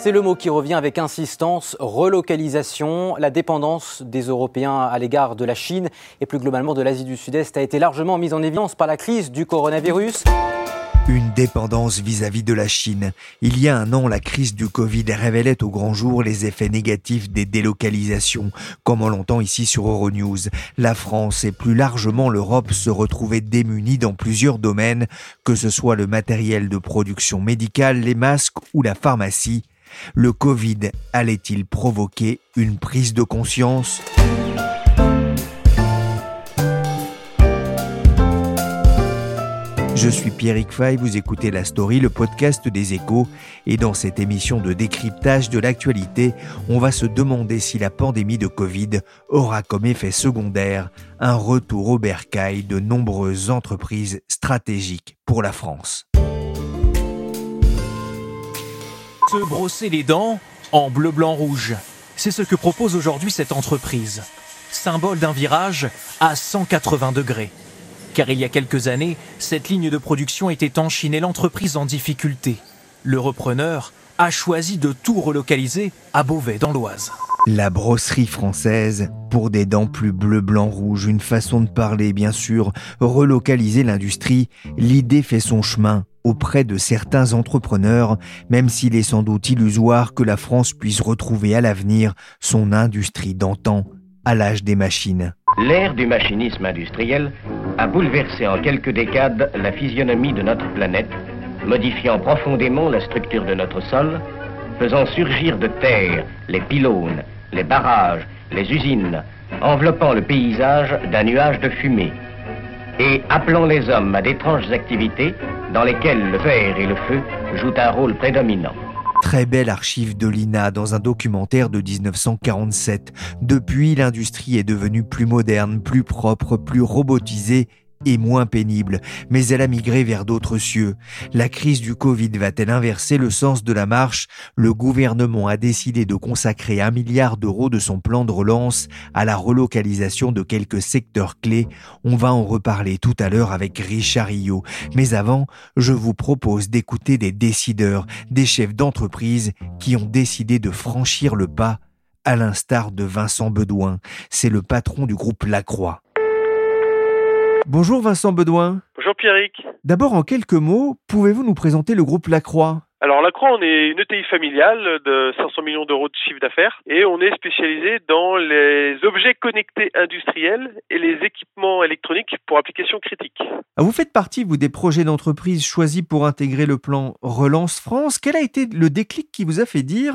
C'est le mot qui revient avec insistance, relocalisation. La dépendance des Européens à l'égard de la Chine et plus globalement de l'Asie du Sud-Est a été largement mise en évidence par la crise du coronavirus. Une dépendance vis-à-vis de la Chine. Il y a un an, la crise du Covid révélait au grand jour les effets négatifs des délocalisations, comme on l'entend ici sur Euronews. La France et plus largement l'Europe se retrouvaient démunies dans plusieurs domaines, que ce soit le matériel de production médicale, les masques ou la pharmacie. Le Covid allait-il provoquer une prise de conscience? Je suis Pierrick Fay, vous écoutez La Story, le podcast des échos, et dans cette émission de décryptage de l'actualité, on va se demander si la pandémie de Covid aura comme effet secondaire un retour au bercail de nombreuses entreprises stratégiques pour la France. Se brosser les dents en bleu, blanc, rouge. C'est ce que propose aujourd'hui cette entreprise. Symbole d'un virage à 180 degrés. Car il y a quelques années, cette ligne de production était en Chine et l'entreprise en difficulté. Le repreneur a choisi de tout relocaliser à Beauvais dans l'Oise. La brosserie française, pour des dents plus bleu, blanc, rouge, une façon de parler bien sûr, relocaliser l'industrie, l'idée fait son chemin auprès de certains entrepreneurs, même s'il est sans doute illusoire que la France puisse retrouver à l'avenir son industrie d'antan, à l'âge des machines. L'ère du machinisme industriel a bouleversé en quelques décades la physionomie de notre planète, modifiant profondément la structure de notre sol, faisant surgir de terre les pylônes, les barrages, les usines, enveloppant le paysage d'un nuage de fumée, et appelant les hommes à d'étranges activités dans lesquelles le verre et le feu jouent un rôle prédominant. Très belle archive de l'INA dans un documentaire de 1947. Depuis, l'industrie est devenue plus moderne, plus propre, plus robotisée et moins pénible, mais elle a migré vers d'autres cieux. La crise du Covid va-t-elle inverser le sens de la marche? Le gouvernement a décidé de consacrer un milliard d'euros de son plan de relance à la relocalisation de quelques secteurs clés. On va en reparler tout à l'heure avec Richard Rio. Mais avant, je vous propose d'écouter des décideurs, des chefs d'entreprise qui ont décidé de franchir le pas à l'instar de Vincent Bedouin. C'est le patron du groupe Lacroix. Bonjour Vincent Bedouin. Bonjour Pierrick. D'abord, en quelques mots, pouvez-vous nous présenter le groupe Lacroix Alors Lacroix, on est une ETI familiale de 500 millions d'euros de chiffre d'affaires et on est spécialisé dans les objets connectés industriels et les équipements électroniques pour applications critiques. Ah, Vous faites partie, vous, des projets d'entreprise choisis pour intégrer le plan Relance France. Quel a été le déclic qui vous a fait dire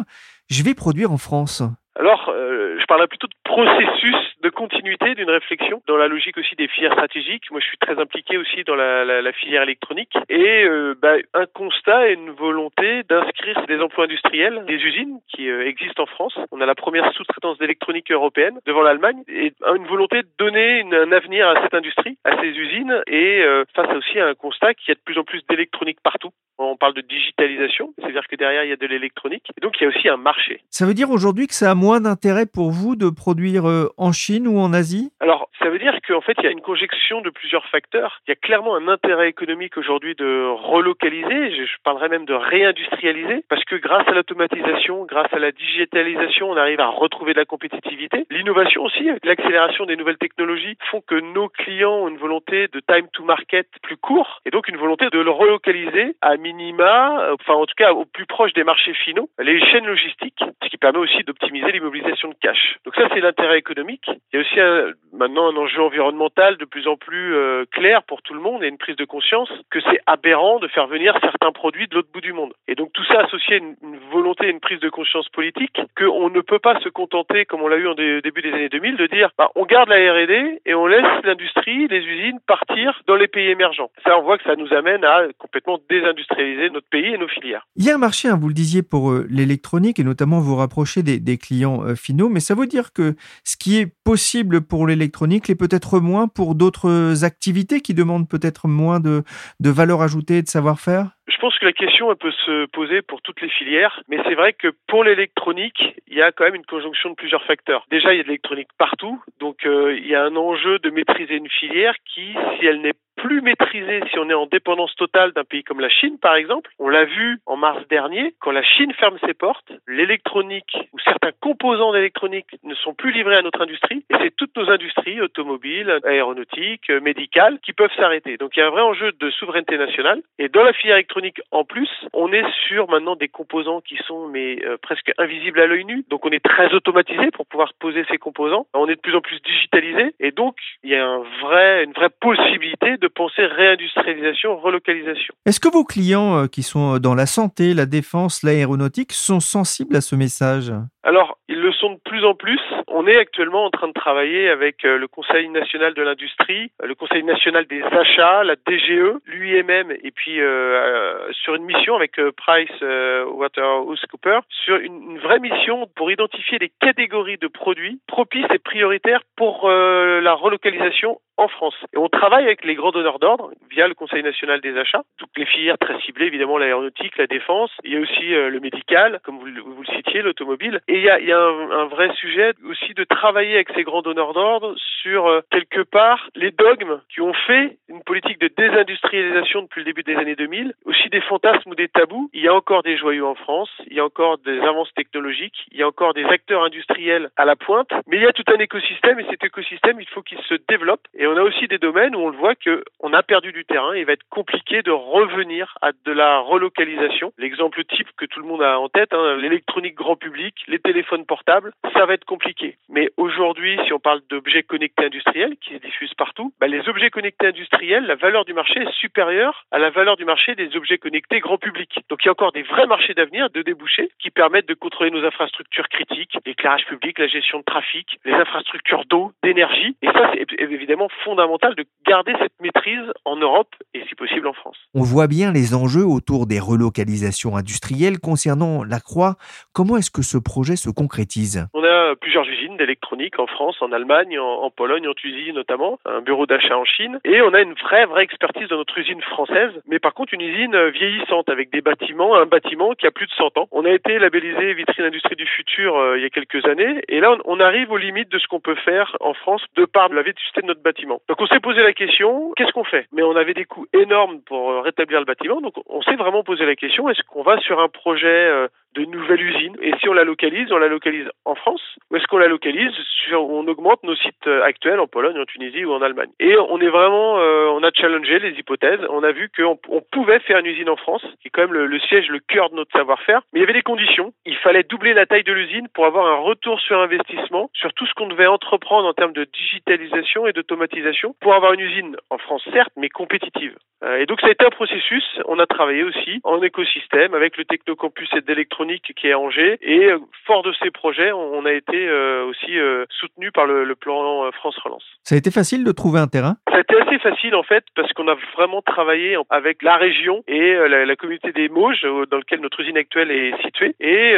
je vais produire en France Alors, euh, je parlerai plutôt de processus de continuité d'une réflexion dans la logique aussi des filières stratégiques. Moi, je suis très impliqué aussi dans la, la- filière électronique et euh, bah, un constat et une volonté d'inscrire des emplois industriels, des usines qui euh, existent en France. On a la première sous-traitance d'électronique européenne devant l'Allemagne et une volonté de donner un avenir à cette industrie, à ces usines et euh, face aussi à un constat qu'il y a de plus en plus d'électronique partout. On parle de digitalisation, c'est-à-dire que derrière il y a de l'électronique. Et donc il y a aussi un marché. Ça veut dire aujourd'hui que ça a moins d'intérêt pour vous de produire euh, en Chine ou en Asie? Alors, ça veut dire qu'en fait, il y a une conjonction de plusieurs facteurs. Il y a clairement un intérêt économique aujourd'hui de relocaliser, je, parlerais même de réindustrialiser, parce que grâce à l'automatisation, grâce à la digitalisation, on arrive à retrouver de la compétitivité. L'innovation aussi, avec l'accélération des nouvelles technologies, font que nos clients ont une volonté de time to market plus court, et donc une volonté de le relocaliser à minima, euh, enfin en tout cas au plus proche des marchés finaux, les chaînes logistiques, permet aussi d'optimiser l'immobilisation de cash. Donc ça, c'est l'intérêt économique. Il y a aussi maintenant un enjeu environnementale de plus en plus euh, claire pour tout le monde et une prise de conscience que c'est aberrant de faire venir certains produits de l'autre bout du monde. Et donc tout ça associé à une, volonté et une prise de conscience politique qu'on ne peut pas se contenter, comme on l'a eu en début des années 2000, de dire bah, on garde la R&D et on laisse l'industrie, les usines partir dans les pays émergents. Ça, on voit que ça nous amène à complètement désindustrialiser notre pays et nos filières. Il y a un marché, hein, vous le disiez, pour euh, l'électronique et notamment vous des, clients euh, finaux, mais ça veut dire que ce qui est possible pour l'électronique l'est peut-être moins pour d'autres activités qui demandent peut-être moins de valeur ajoutée et de savoir-faire? Je pense que la question elle peut se poser pour toutes les filières, mais c'est vrai que pour l'électronique, il y a quand même une conjonction de plusieurs facteurs. Déjà, il y a de l'électronique partout, donc euh, il y a un enjeu de maîtriser une filière qui, si elle n'est plus maîtrisée si on est en dépendance totale d'un pays comme la Chine, par exemple. On l'a vu en mars dernier, quand la Chine ferme ses portes, l'électronique ou certains composants d'électronique ne sont plus livrés à notre industrie, et c'est toutes nos industries, automobiles, aéronautiques, médicales, qui peuvent s'arrêter. Donc il y a un vrai enjeu de souveraineté nationale, et dans la filière électronique en plus, on est sur maintenant des composants qui sont mais euh, presque invisibles à l'œil nu, donc on est très automatisé pour pouvoir poser ces composants, on est de plus en plus digitalisé, et donc il y a un vrai, une vraie possibilité de penser réindustrialisation, relocalisation. Est-ce que vos clients euh, qui sont dans la santé, la défense, l'aéronautique sont sensibles à ce message? Alors, ils le sont de plus en plus. On est actuellement en train de travailler avec euh, le Conseil national de l'industrie, euh, le Conseil national des achats, la DGE, l'UIMM, et puis euh, sur une mission avec Price Waterhouse Cooper, sur une, une, vraie mission pour identifier les catégories de produits propices et prioritaires pour la relocalisation en France. Et on travaille avec les grands donneurs d'ordre via le Conseil national des achats, toutes les filières très ciblées, évidemment l'aéronautique, la défense, il y a aussi euh, le médical, comme vous, le citiez, l'automobile. Et il y a, un, vrai sujet aussi de travailler avec ces grands donneurs d'ordre sur euh, quelque part les dogmes qui ont fait une politique de désindustrialisation depuis le début des années 2000, aussi des fantasmes ou des tabous. Il y a encore des joyaux en France, il y a encore des avances technologiques, il y a encore des acteurs industriels à la pointe, mais il y a tout un écosystème et cet écosystème, il faut qu'il se développe. On a aussi des domaines où on le voit qu'on a perdu du terrain. Il va être compliqué de revenir à de la relocalisation. L'exemple type que tout le monde a en tête, hein, l'électronique grand public, les téléphones portables, ça va être compliqué. Mais aujourd'hui, si on parle d'objets connectés industriels qui se diffusent partout, bah, les objets connectés industriels, la valeur du marché est supérieure à la valeur du marché des objets connectés grand public. Donc il y a encore des vrais marchés d'avenir, de débouchés, qui permettent de contrôler nos infrastructures critiques, l'éclairage public, la gestion de trafic, les infrastructures d'eau, d'énergie. Et ça, c'est évidemment fondamental de garder cette maîtrise en Europe et si possible en France. On voit bien les enjeux autour des relocalisations industrielles concernant la Croix. Comment est-ce que ce projet se concrétise? On a plusieurs usines d'électronique en France, en Allemagne, en, Pologne, en Tunisie notamment, un bureau d'achat en Chine et on a une vraie vraie expertise dans notre usine française, mais par contre une usine vieillissante avec des bâtiments, un bâtiment qui a plus de 100 ans. On a été labellisé vitrine industrie du futur euh, il y a quelques années et là on, on arrive aux limites de ce qu'on peut faire en France de par la vétusté de notre bâtiment. Donc on s'est posé la question, qu'est-ce qu'on fait? Mais on avait des coûts énormes pour euh, rétablir le bâtiment, donc on s'est vraiment posé la question, est-ce qu'on va sur un projet euh, de nouvelle usine Et si on la localise, on la localise en France Ou est-ce qu'on la localise sur, on augmente nos sites euh, actuels en Pologne, en Tunisie ou en Allemagne? Et on est vraiment, on a challengé les hypothèses. On a vu qu'on on pouvait faire une usine en France, qui est quand même le, le siège, le cœur de notre savoir-faire. Mais il y avait des conditions. Il fallait doubler la taille de l'usine pour avoir un retour sur investissement sur tout ce qu'on devait entreprendre en termes de digitalisation et d'automatisation pour avoir une usine en France, certes, mais compétitive. Euh, et donc ça a été un processus. On a travaillé aussi en écosystème avec le Technocampus et d'électronique qui est à Angers. Et euh, fort de ces projets, on a été euh, aussi soutenu par le, plan France Relance. Ça a été facile de trouver un terrain? Ça a été assez facile en fait parce qu'on a vraiment travaillé avec la région et la, communauté des Mauges dans lequel notre usine actuelle est située. Et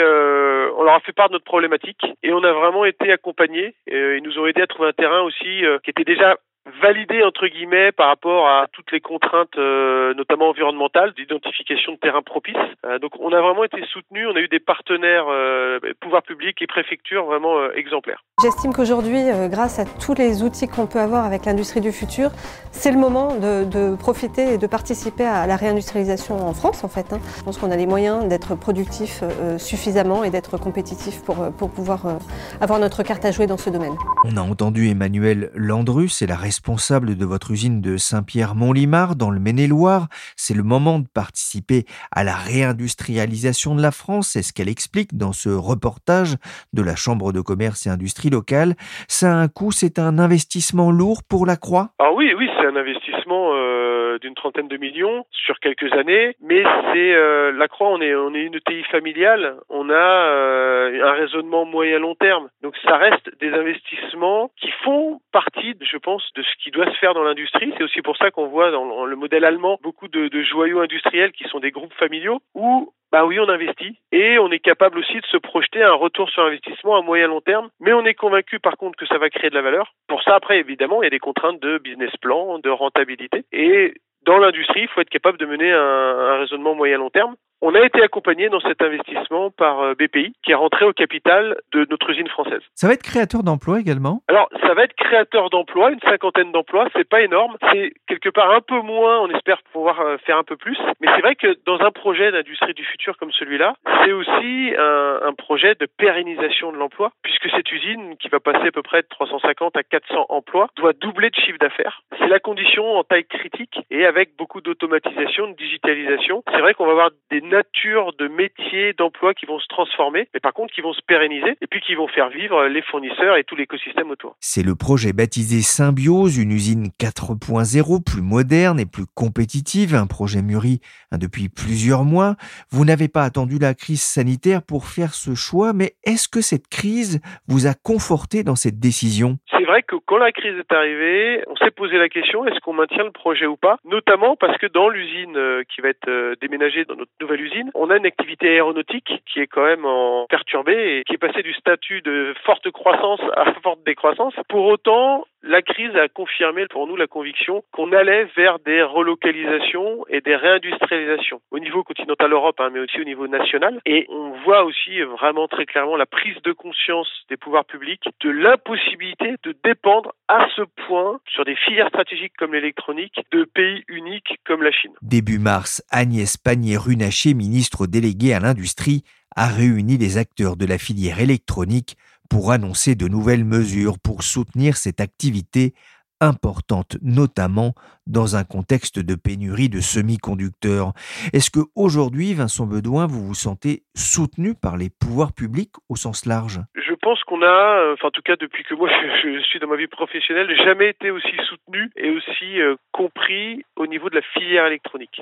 on leur a fait part de notre problématique et on a vraiment été accompagnés. ils nous ont aidé à trouver un terrain aussi qui était déjà validé entre guillemets par rapport à toutes les contraintes, euh, notamment environnementales, d'identification de terrains propices. Euh, donc on a vraiment été soutenu, on a eu des partenaires, euh, pouvoirs publics et préfectures vraiment euh, exemplaires. J'estime qu'aujourd'hui, grâce à tous les outils qu'on peut avoir avec l'industrie du futur, c'est le moment de, de, profiter et de participer à la réindustrialisation en France en fait. Hein. Je pense qu'on a les moyens d'être productifs suffisamment et d'être compétitifs pour, pour pouvoir avoir notre carte à jouer dans ce domaine. On a entendu Emmanuel Landru, c'est la responsable de votre usine de Saint-Pierre-Mont-Limard dans le Maine-et-Loire. C'est le moment de participer à la réindustrialisation de la France. C'est ce qu'elle explique dans ce reportage de la Chambre de commerce et industrie locale. Ça a un coût, c'est un investissement lourd pour la Croix? Ah oui, oui, c'est un investissement euh, d'une trentaine de millions sur quelques années, mais c'est euh, la Croix, on est une TI familiale, on a euh, un raisonnement moyen long terme, donc ça reste des investissements qui font partie, je pense, de ce qui doit se faire dans l'industrie. C'est aussi pour ça qu'on voit dans le modèle allemand beaucoup de, joyaux industriels qui sont des groupes familiaux où bah oui, on investit et on est capable aussi de se projeter un retour sur investissement à moyen long terme, mais on est convaincu par contre que ça va créer de la valeur. Pour ça, après, évidemment, il y a des contraintes de business plan, de rentabilité et dans l'industrie, il faut être capable de mener un raisonnement moyen long terme. On a été accompagné dans cet investissement par euh, BPI, qui est rentré au capital de notre usine française. Ça va être créateur d'emplois également? Alors, ça va être créateur d'emplois, une cinquantaine d'emplois. C'est pas énorme. C'est quelque part un peu moins. On espère pouvoir euh, faire un peu plus. Mais c'est vrai que dans un projet d'industrie du futur comme celui-là, c'est aussi un, un, projet de pérennisation de l'emploi, puisque cette usine, qui va passer à peu près de 350 à 400 emplois, doit doubler de chiffre d'affaires. C'est la condition en taille critique et avec beaucoup d'automatisation, de digitalisation. C'est vrai qu'on va avoir des nature de métiers, d'emplois qui vont se transformer, mais par contre qui vont se pérenniser et puis qui vont faire vivre les fournisseurs et tout l'écosystème autour. C'est le projet baptisé Symbiose, une usine 4.0 plus moderne et plus compétitive, un projet mûri hein, depuis plusieurs mois. Vous n'avez pas attendu la crise sanitaire pour faire ce choix, mais est-ce que cette crise vous a conforté dans cette décision? C'est vrai que quand la crise est arrivée, on s'est posé la question est-ce qu'on maintient le projet ou pas? Notamment parce que dans l'usine euh, qui va être euh, déménagée dans notre nouvelle on a une activité aéronautique qui est quand même en perturbée et qui est passée du statut de forte croissance à forte décroissance. Pour autant, la crise a confirmé pour nous la conviction qu'on allait vers des relocalisations et des réindustrialisations au niveau continental Europe, hein, mais aussi au niveau national. Et on voit aussi vraiment très clairement la prise de conscience des pouvoirs publics de l'impossibilité de dépendre à ce point sur des filières stratégiques comme l'électronique de pays uniques comme la Chine. Début mars, Agnès Pannier-Runacher, ministre déléguée à l'industrie, a réuni les acteurs de la filière électronique pour annoncer de nouvelles mesures pour soutenir cette activité importante, notamment dans un contexte de pénurie de semi-conducteurs. Est-ce que aujourd'hui, Vincent Bedouin, vous vous sentez soutenu par les pouvoirs publics au sens large? Je pense qu'on a, euh, enfin en tout cas depuis que moi je, suis dans ma vie professionnelle, jamais été aussi soutenu et aussi euh, compris au niveau de la filière électronique.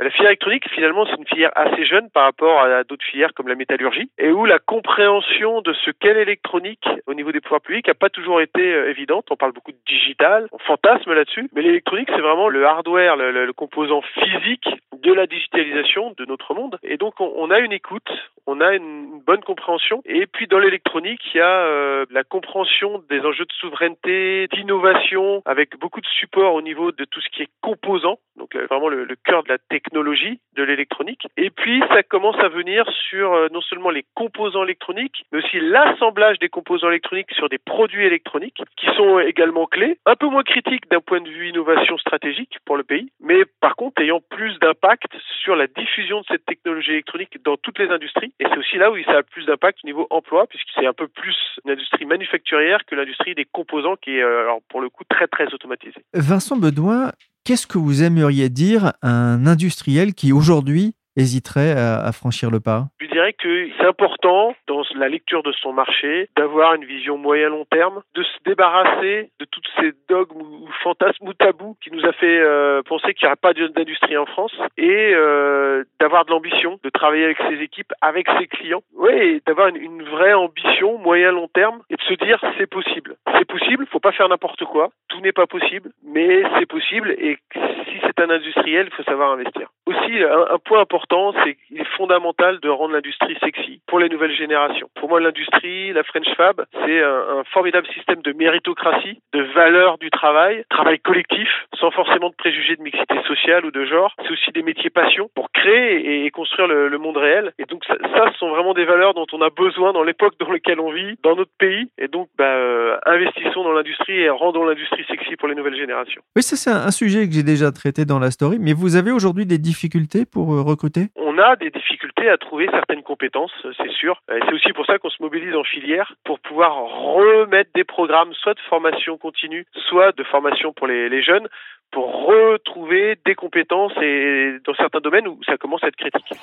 La filière électronique, finalement, c'est une filière assez jeune par rapport à d'autres filières comme la métallurgie, et où la compréhension de ce qu'est l'électronique au niveau des pouvoirs publics n'a pas toujours été euh, évidente. On parle beaucoup de digital, on fantasme là-dessus, mais l'électronique, c'est vraiment le hardware, le, composant physique de la digitalisation de notre monde. Et donc, on, on a une écoute, on a une bonne compréhension. Et puis, dans l'électronique, il y a euh, la compréhension des enjeux de souveraineté, d'innovation, avec beaucoup de support au niveau de tout ce qui est composant, donc euh, vraiment le, cœur de la technologie technologie de l'électronique. Et puis, ça commence à venir sur euh, non seulement les composants électroniques, mais aussi l'assemblage des composants électroniques sur des produits électroniques, qui sont également clés, un peu moins critiques d'un point de vue innovation stratégique pour le pays, mais par contre ayant plus d'impact sur la diffusion de cette technologie électronique dans toutes les industries. Et c'est aussi là où ça a plus d'impact au niveau emploi, puisque c'est un peu plus une industrie manufacturière que l'industrie des composants, qui est euh, alors pour le coup très très automatisée. Vincent Bedouin, Qu'est-ce que vous aimeriez dire à un industriel qui aujourd'hui hésiterait à, franchir le pas? Je dirais que c'est important dans la lecture de son marché d'avoir une vision moyen long terme, de se débarrasser de toutes ces dogmes ou fantasmes ou tabous qui nous a fait euh, penser qu'il n'y aurait pas d'industrie en France et euh, d'avoir de l'ambition, de travailler avec ses équipes, avec ses clients, oui, d'avoir une, vraie ambition moyen long terme et de se dire c'est possible. C'est possible, faut pas faire n'importe quoi, tout n'est pas possible, mais c'est possible et si c'est un industriel, il faut savoir investir. Aussi, un point important, c'est fondamental de rendre l'industrie sexy pour les nouvelles générations. Pour moi, l'industrie, la French Fab, c'est un, formidable système de méritocratie, de valeur du travail, travail collectif, sans forcément de préjugés de mixité sociale ou de genre. C'est aussi des métiers passion pour créer et, construire le, monde réel. Et donc ça, ça, ce sont vraiment des valeurs dont on a besoin dans l'époque dans laquelle on vit, dans notre pays. Et donc, bah, euh, investissons dans l'industrie et rendons l'industrie sexy pour les nouvelles générations. Oui, ça c'est un sujet que j'ai déjà traité dans la story. Mais vous avez aujourd'hui des difficultés pour euh, recruter On a des difficultés à trouver certaines compétences, c'est sûr. C'est aussi pour ça qu'on se mobilise en filière pour pouvoir remettre des programmes soit de formation continue, soit de formation pour les, les jeunes pour retrouver des compétences et dans certains domaines où ça commence à être critique.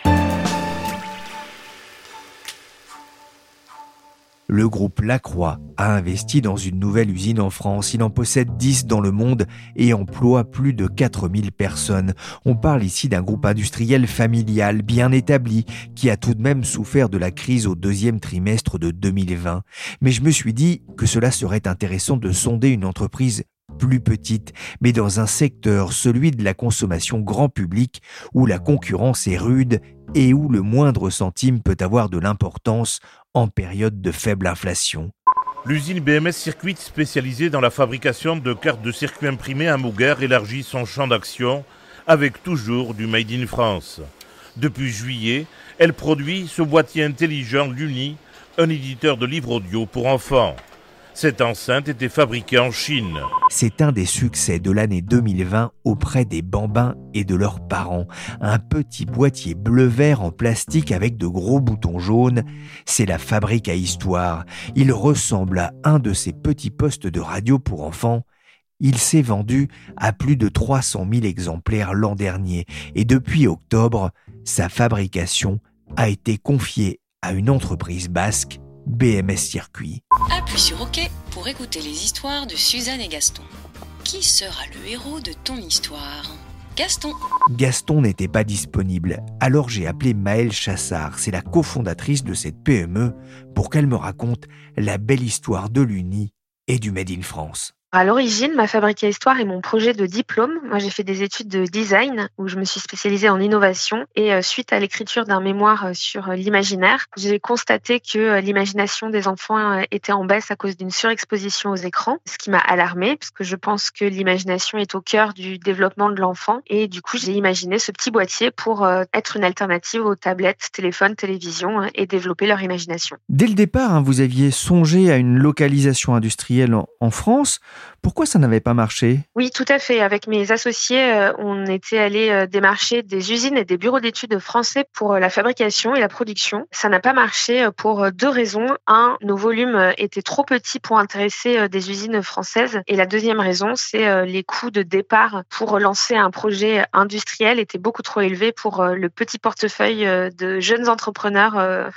Le groupe Lacroix a investi dans une nouvelle usine en France. Il en possède 10 dans le monde et emploie plus de 4000 personnes. On parle ici d'un groupe industriel familial bien établi qui a tout de même souffert de la crise au deuxième trimestre de 2020. Mais je me suis dit que cela serait intéressant de sonder une entreprise plus petite, mais dans un secteur, celui de la consommation grand public, où la concurrence est rude et où le moindre centime peut avoir de l'importance en période de faible inflation. L'usine BMS Circuit, spécialisée dans la fabrication de cartes de circuit imprimées à Mouguer, élargit son champ d'action avec toujours du Made in France. Depuis juillet, elle produit ce boîtier intelligent Luni, un éditeur de livres audio pour enfants. Cette enceinte était fabriquée en Chine. C'est un des succès de l'année 2020 auprès des bambins et de leurs parents. Un petit boîtier bleu-vert en plastique avec de gros boutons jaunes. C'est la fabrique à histoire. Il ressemble à un de ces petits postes de radio pour enfants. Il s'est vendu à plus de 300 000 exemplaires l'an dernier et depuis octobre, sa fabrication a été confiée à une entreprise basque BMS Circuit. Appuie sur OK pour écouter les histoires de Suzanne et Gaston. Qui sera le héros de ton histoire? Gaston. Gaston n'était pas disponible, alors j'ai appelé Maëlle Chassard, c'est la cofondatrice de cette PME, pour qu'elle me raconte la belle histoire de l'Uni et du Made in France. À l'origine, ma fabrique à histoire est mon projet de diplôme. Moi, j'ai fait des études de design où je me suis spécialisée en innovation et euh, suite à l'écriture d'un mémoire euh, sur euh, l'imaginaire, j'ai constaté que l'imagination des enfants était en baisse à cause d'une surexposition aux écrans, ce qui m'a alarmée puisque je pense que l'imagination est au cœur du développement de l'enfant et du coup, j'ai imaginé ce petit boîtier pour être une alternative aux tablettes, téléphones, télévisions et développer leur imagination. Dès le départ, hein, vous aviez songé à une localisation industrielle en France. Pourquoi ça n'avait pas marché? Oui, tout à fait. Avec mes associés, euh, on était allé euh, démarcher des usines et des bureaux d'études français pour euh, la fabrication et la production. Ça n'a pas marché pour deux raisons. Un, nos volumes étaient trop petits pour intéresser des usines françaises. Et la deuxième raison, c'est les coûts de départ pour lancer un projet industriel étaient beaucoup trop élevés pour le petit portefeuille de jeunes entrepreneurs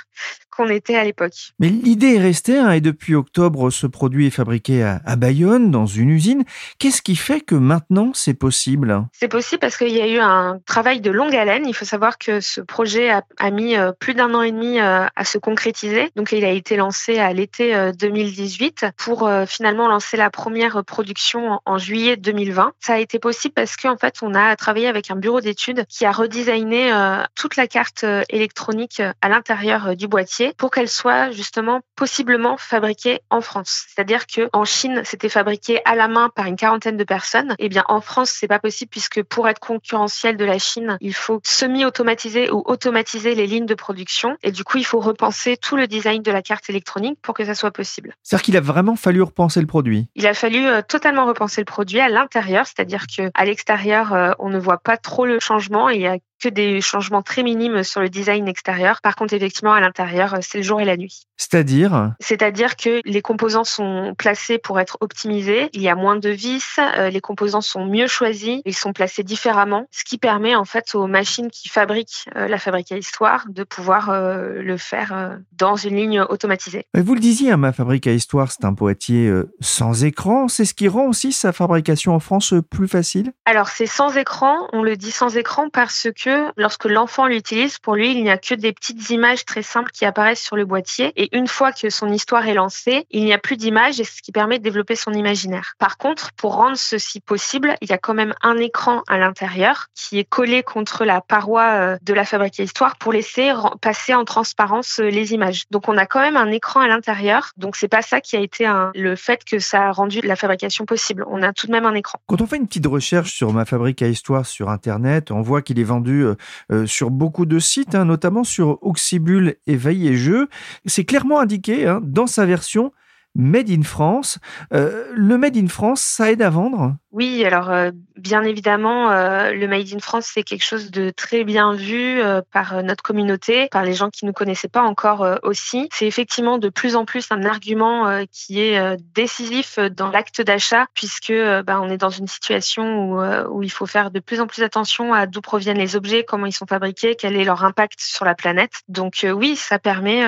qu'on était à l'époque. Mais l'idée est restée, hein, et depuis octobre, ce produit est fabriqué à, Bayonne, dans une usine. Qu'est-ce qui fait que maintenant c'est possible? C'est possible parce qu'il y a eu un travail de longue haleine. Il faut savoir que ce projet a, mis euh, plus d'un an et demi euh, à se concrétiser. Donc il a été lancé à l'été 2018 euh, pour finalement lancer la première production en, juillet 2020. Ça a été possible parce qu'en fait on a travaillé avec un bureau d'études qui a redesigné toute la carte électronique à l'intérieur du boîtier pour qu'elle soit justement possiblement fabriquée en France. C'est-à-dire que en Chine, c'était fabriqué à la main par une quarantaine de personnes. Eh bien en France, c'est pas possible puisque pour être concurrentiel de la Chine, il faut semi-automatiser ou automatiser les lignes de production. Et du coup, il faut repenser tout le design de la carte électronique pour que ça soit possible. C'est-à-dire qu'il a vraiment fallu repenser le produit? Il a fallu euh, totalement repenser le produit à l'intérieur, c'est-à-dire que à l'extérieur, euh, on ne voit pas trop le changement il y a que des changements très minimes sur le design extérieur. Par contre, effectivement, à l'intérieur, c'est le jour et la nuit. C'est-à-dire C'est-à-dire que les composants sont placés pour être optimisés. Il y a moins de vis, euh, les composants sont mieux choisis, ils sont placés différemment, ce qui permet en fait aux machines qui fabriquent euh, la fabrique à histoire de pouvoir euh, le faire dans une ligne automatisée. Vous le disiez, hein, ma fabrique à histoire, c'est un boîtier sans écran. C'est ce qui rend aussi sa fabrication en France plus facile? Alors c'est sans écran. On le dit sans écran parce que lorsque l'enfant l'utilise, pour lui, il n'y a que des petites images très simples qui apparaissent sur le boîtier. Et une fois que son histoire est lancée, il n'y a plus d'images et ce qui permet de développer son imaginaire. Par contre, pour rendre ceci possible, il y a quand même un écran à l'intérieur qui est collé contre la paroi euh, de la fabrique à histoire pour laisser passer en transparence euh, les images. Donc on a quand même un écran à l'intérieur. Donc c'est pas ça qui a été le fait que ça a rendu la fabrication possible. On a tout de même un écran. Quand on fait une petite recherche sur ma fabrique à histoire sur internet, on voit qu'il est vendu euh, sur beaucoup de sites, hein, notamment sur Oxybul et Veille et Jeux. C'est clairement indiqué hein, dans sa version Made in France. Euh, le Made in France, ça aide à vendre? Oui, alors euh, bien évidemment, euh, le Made in France, c'est quelque chose de très bien vu par notre communauté, par les gens qui ne nous connaissaient pas encore aussi. C'est effectivement de plus en plus un argument qui est décisif dans l'acte d'achat, puisque bah, on est dans une situation où, il faut faire de plus en plus attention à d'où proviennent les objets, comment ils sont fabriqués, quel est leur impact sur la planète. Donc oui, ça permet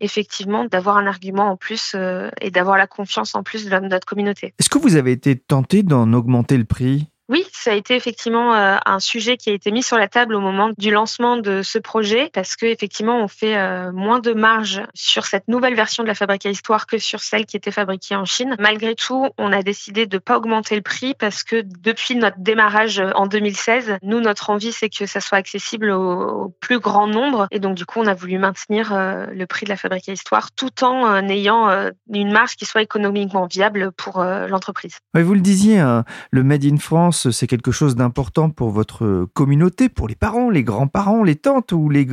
effectivement d'avoir un argument en plus d'avoir la confiance en plus de notre communauté. Est-ce que vous avez été tenté d'en augmenter le prix? Oui, ça a été effectivement euh, un sujet qui a été mis sur la table au moment du lancement de ce projet parce que effectivement on fait euh, moins de marge sur cette nouvelle version de la Fabrique à Histoire que sur celle qui était fabriquée en Chine. Malgré tout, on a décidé de pas augmenter le prix parce que depuis notre démarrage en 2016, nous notre envie c'est que ça soit accessible au, plus grand nombre et donc du coup on a voulu maintenir euh, le prix de la Fabrique à Histoire tout en ayant une marge qui soit économiquement viable pour l'entreprise. vous le disiez, hein, le Made in France c'est quelque chose d'important pour votre communauté, pour les parents, les grands-parents, les tantes ou les,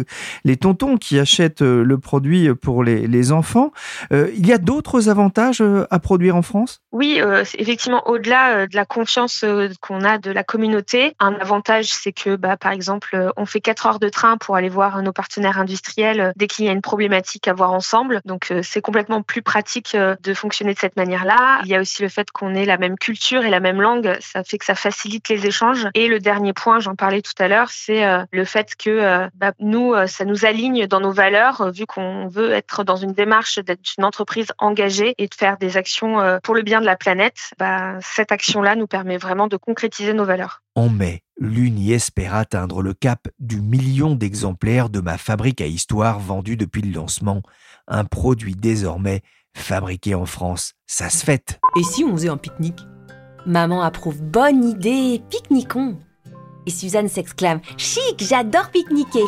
les tontons qui achètent euh, le produit pour les, les enfants. Euh, il y a d'autres avantages euh, à produire en France? Oui, effectivement, au-delà de la confiance qu'on a de la communauté, un avantage, c'est que, bah, par exemple, on fait 4 heures de train pour aller voir nos partenaires industriels dès qu'il y a une problématique à voir ensemble. Donc, c'est complètement plus pratique de fonctionner de cette manière-là. Il y a aussi le fait qu'on ait la même culture et la même langue. Ça fait que ça facilite facilite les échanges. Et le dernier point, j'en parlais tout à l'heure, c'est euh, le fait que euh, bah, nous, euh, ça nous aligne dans nos valeurs, vu qu'on veut être dans une démarche d'être une entreprise engagée et de faire des actions pour le bien de la planète. Bah, cette action-là nous permet vraiment de concrétiser nos valeurs. En mai, l'UNI espère atteindre le cap du million d'exemplaires de ma fabrique à histoire vendue depuis le lancement. Un produit désormais fabriqué en France. Ça se fête. Et si on faisait un pique-nique? Maman approuve bonne idée, pique-niquons. Et Suzanne s'exclame Chic, j'adore pique-niquer.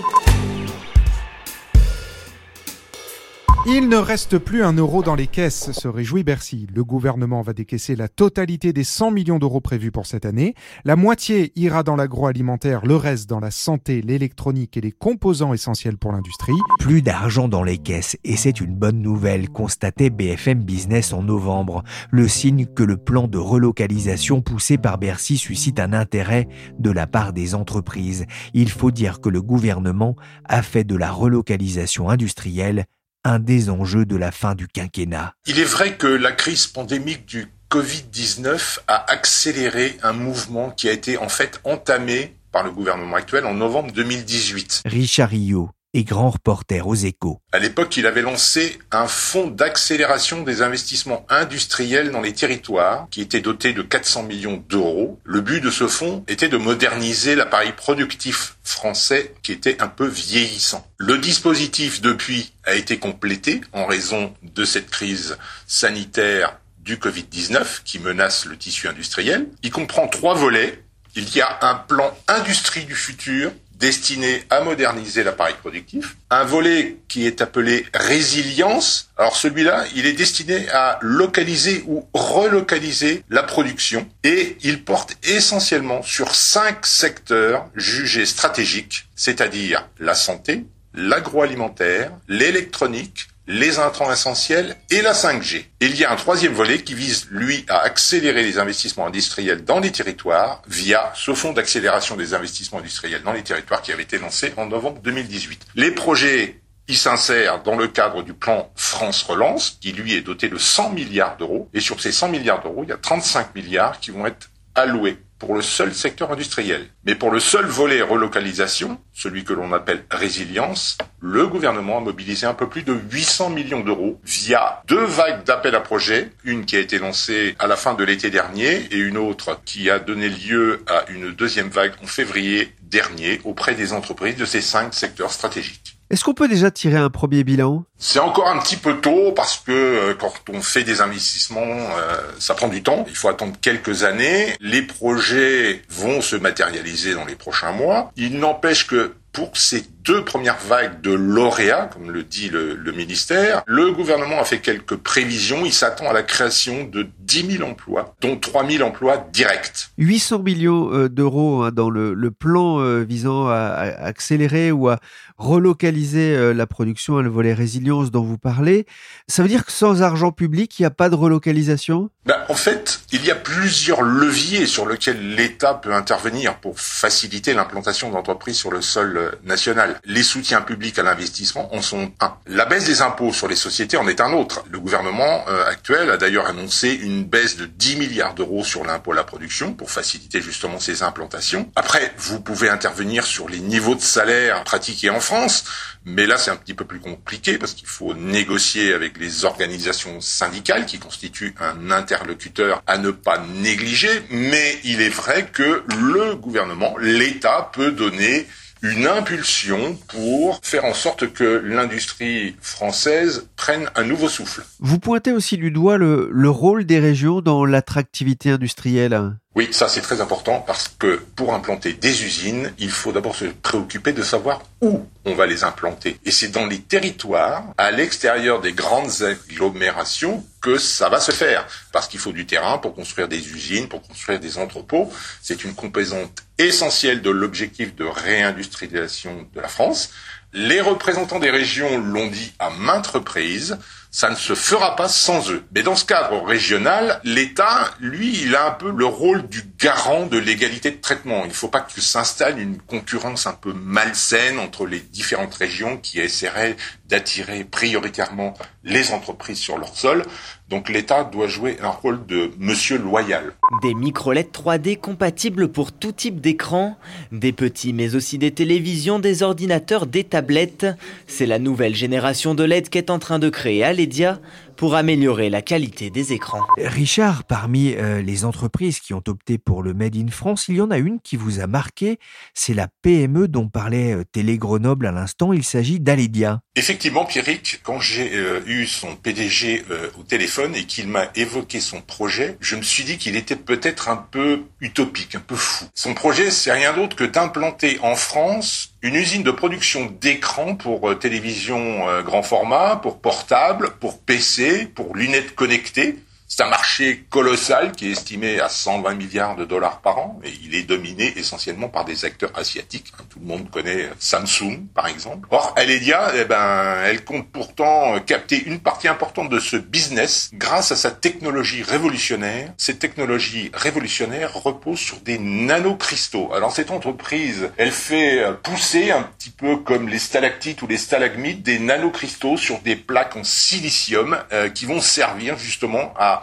Il ne reste plus un euro dans les caisses, se réjouit Bercy. Le gouvernement va décaisser la totalité des 100 millions d'euros prévus pour cette année. La moitié ira dans l'agroalimentaire, le reste dans la santé, l'électronique et les composants essentiels pour l'industrie. Plus d'argent dans les caisses, et c'est une bonne nouvelle, constatait BFM Business en novembre. Le signe que le plan de relocalisation poussé par Bercy suscite un intérêt de la part des entreprises. Il faut dire que le gouvernement a fait de la relocalisation industrielle un des enjeux de la fin du quinquennat. Il est vrai que la crise pandémique du Covid-19 a accéléré un mouvement qui a été en fait entamé par le gouvernement actuel en novembre 2018. Richard Rio grand reporter aux échos. À l'époque, il avait lancé un fonds d'accélération des investissements industriels dans les territoires qui était doté de 400 millions d'euros. Le but de ce fonds était de moderniser l'appareil productif français qui était un peu vieillissant. Le dispositif depuis a été complété en raison de cette crise sanitaire du Covid-19 qui menace le tissu industriel. Il comprend trois volets. Il y a un plan industrie du futur destiné à moderniser l'appareil productif. Un volet qui est appelé résilience. Alors celui-là, il est destiné à localiser ou relocaliser la production et il porte essentiellement sur cinq secteurs jugés stratégiques, c'est-à-dire la santé, l'agroalimentaire, l'électronique, les intrants essentiels et la 5G. il y a un troisième volet qui vise, lui, à accélérer les investissements industriels dans les territoires via ce fonds d'accélération des investissements industriels dans les territoires qui avait été lancé en novembre 2018. Les projets y s'insèrent dans le cadre du plan France Relance, qui lui est doté de 100 milliards d'euros. Et sur ces 100 milliards d'euros, il y a 35 milliards qui vont être alloués pour le seul secteur industriel. Mais pour le seul volet relocalisation, celui que l'on appelle résilience, le gouvernement a mobilisé un peu plus de 800 millions d'euros via deux vagues d'appels à projets, une qui a été lancée à la fin de l'été dernier et une autre qui a donné lieu à une deuxième vague en février dernier auprès des entreprises de ces cinq secteurs stratégiques. Est-ce qu'on peut déjà tirer un premier bilan? C'est encore un petit peu tôt parce que euh, quand on fait des investissements, euh, ça prend du temps. Il faut attendre quelques années. Les projets vont se matérialiser dans les prochains mois. Il n'empêche que pour ces deux premières vagues de lauréats, comme le dit le, le ministère, le gouvernement a fait quelques prévisions. Il s'attend à la création de 10 000 emplois, dont 3 000 emplois directs. 800 millions euh, d'euros hein, dans le, le plan euh, visant à, accélérer ou à relocaliser euh, la production, le volet résilience dont vous parlez. Ça veut dire que sans argent public, il n'y a pas de relocalisation? Ben, En fait, il y a plusieurs leviers sur lesquels l'État peut intervenir pour faciliter l'implantation d'entreprises sur le sol national. Les soutiens publics à l'investissement en sont un. La baisse des impôts sur les sociétés en est un autre. Le gouvernement actuel a d'ailleurs annoncé une baisse de 10 milliards d'euros sur l'impôt à la production pour faciliter justement ces implantations. Après, vous pouvez intervenir sur les niveaux de salaire pratiqués en France, mais là c'est un petit peu plus compliqué parce qu'il faut négocier avec les organisations syndicales qui constituent un interlocuteur à ne pas négliger, mais il est vrai que le gouvernement, l'État peut donner une impulsion pour faire en sorte que l'industrie française prenne un nouveau souffle. Vous pointez aussi du doigt le, le rôle des régions dans l'attractivité industrielle. Oui, ça c'est très important parce que pour implanter des usines, il faut d'abord se préoccuper de savoir où on va les implanter. Et c'est dans les territoires, à l'extérieur des grandes agglomérations, que ça va se faire. Parce qu'il faut du terrain pour construire des usines, pour construire des entrepôts. C'est une composante essentielle de l'objectif de réindustrialisation de la France. Les représentants des régions l'ont dit à maintes reprises, ça ne se fera pas sans eux. Mais dans ce cadre régional, l'État, lui, il a un peu le rôle du garant de l'égalité de traitement. Il ne faut pas que s'installe une concurrence un peu malsaine entre les différentes régions qui essaieraient d'attirer prioritairement les entreprises sur leur sol. Donc l'État doit jouer un rôle de monsieur loyal. Des micro-LED 3D compatibles pour tout type d'écran, des petits mais aussi des télévisions, des ordinateurs, des tablettes. C'est la nouvelle génération de LED qu'est en train de créer Aledia pour améliorer la qualité des écrans. Richard, parmi euh, les entreprises qui ont opté pour le Made in France, il y en a une qui vous a marqué, c'est la PME dont parlait euh, Télé Grenoble à l'instant, il s'agit d'Aledia. Effectivement, Pierrick, quand j'ai euh, eu son PDG euh, au téléphone et qu'il m'a évoqué son projet, je me suis dit qu'il était peut-être un peu utopique, un peu fou. Son projet, c'est rien d'autre que d'implanter en France une usine de production d'écrans pour euh, télévision euh, grand format, pour portable, pour PC, pour lunettes connectées. C'est un marché colossal qui est estimé à 120 milliards de dollars par an et il est dominé essentiellement par des acteurs asiatiques. Tout le monde connaît Samsung, par exemple. Or, Aledia, eh ben, elle compte pourtant capter une partie importante de ce business grâce à sa technologie révolutionnaire. Cette technologie révolutionnaire repose sur des nanocristaux. Alors, cette entreprise, elle fait pousser un petit peu comme les stalactites ou les stalagmites des nanocristaux sur des plaques en silicium euh, qui vont servir justement à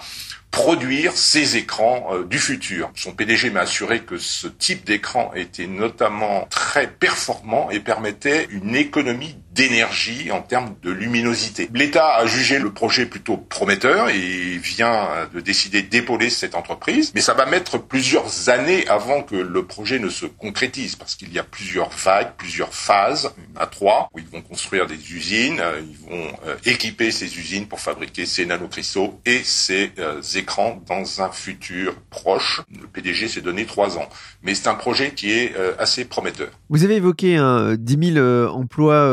produire ces écrans euh, du futur. Son PDG m'a assuré que ce type d'écran était notamment très performant et permettait une économie d'énergie en termes de luminosité. L'État a jugé le projet plutôt prometteur et vient de décider d'épauler cette entreprise, mais ça va mettre plusieurs années avant que le projet ne se concrétise parce qu'il y a plusieurs vagues, plusieurs phases, à trois, où ils vont construire des usines, euh, ils vont euh, équiper ces usines pour fabriquer ces nanocristaux et ces euh, écrans dans un futur proche. Le PDG s'est donné trois ans, mais c'est un projet qui est assez prometteur. Vous avez évoqué hein, 10 000 emplois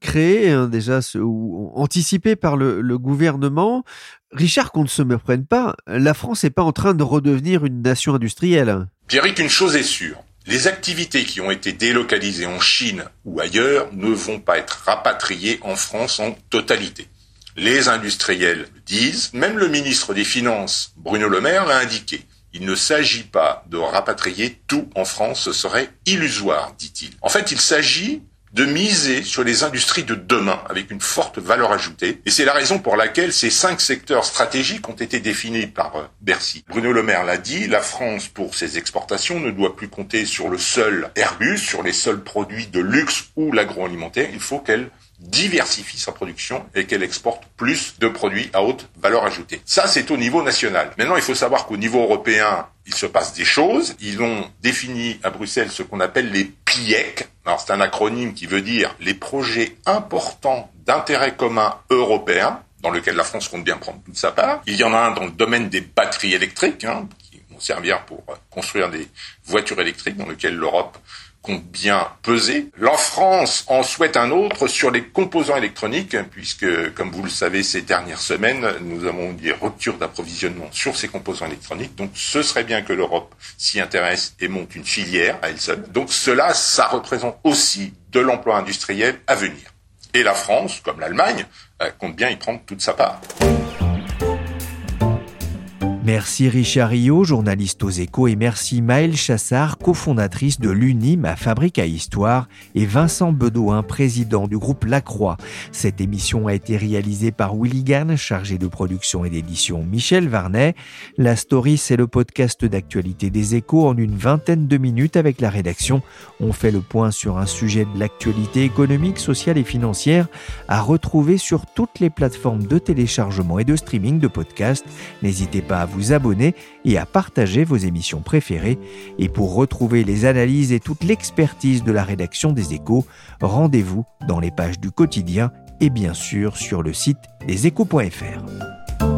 créé, hein, déjà ou anticipé par le, gouvernement. Richard, qu'on ne se méprenne pas, la France n'est pas en train de redevenir une nation industrielle. Pierrick, une chose est sûre. Les activités qui ont été délocalisées en Chine ou ailleurs ne vont pas être rapatriées en France en totalité. Les industriels disent, même le ministre des Finances, Bruno Le Maire, l'a indiqué. Il ne s'agit pas de rapatrier tout en France, ce serait illusoire, dit-il. En fait, il s'agit de miser sur les industries de demain avec une forte valeur ajoutée. Et c'est la raison pour laquelle ces cinq secteurs stratégiques ont été définis par euh, Bercy. Bruno Le Maire l'a dit, la France, pour ses exportations, ne doit plus compter sur le seul Airbus, sur les seuls produits de luxe ou l'agroalimentaire. Il faut qu'elle diversifie sa production et qu'elle exporte plus de produits à haute valeur ajoutée. Ça, c'est au niveau national. Maintenant, il faut savoir qu'au niveau européen, il se passe des choses. Ils ont défini à Bruxelles ce qu'on appelle les PIEC. C'est un acronyme qui veut dire les projets importants d'intérêt commun européen, dans lequel la France compte bien prendre toute sa part. Il y en a un dans le domaine des batteries électriques, hein, qui vont servir pour construire des voitures électriques, dans lequel l'Europe bien peser. La France en souhaite un autre sur les composants électroniques, puisque, comme vous le savez, ces dernières semaines, nous avons des ruptures d'approvisionnement sur ces composants électroniques. Donc, ce serait bien que l'Europe s'y intéresse et monte une filière à elle seule. Donc, cela, ça représente aussi de l'emploi industriel à venir. Et la France, comme l'Allemagne, euh, compte bien y prendre toute sa part. Merci Richard Rio, journaliste aux échos, et merci Maëlle Chassard, cofondatrice de l'UNIM à Fabrique à Histoire, et Vincent Bedoin, président du groupe Lacroix. Cette émission a été réalisée par Willy Gann, chargé de production et d'édition Michel Varnet. La story, c'est le podcast d'actualité des échos en une vingtaine de minutes avec la rédaction. On fait le point sur un sujet de l'actualité économique, sociale et financière à retrouver sur toutes les plateformes de téléchargement et de streaming de podcasts. N'hésitez pas à vous vous abonner et à partager vos émissions préférées. Et pour retrouver les analyses et toute l'expertise de la rédaction des échos, rendez-vous dans les pages du quotidien et bien sûr sur le site leséchos.fr.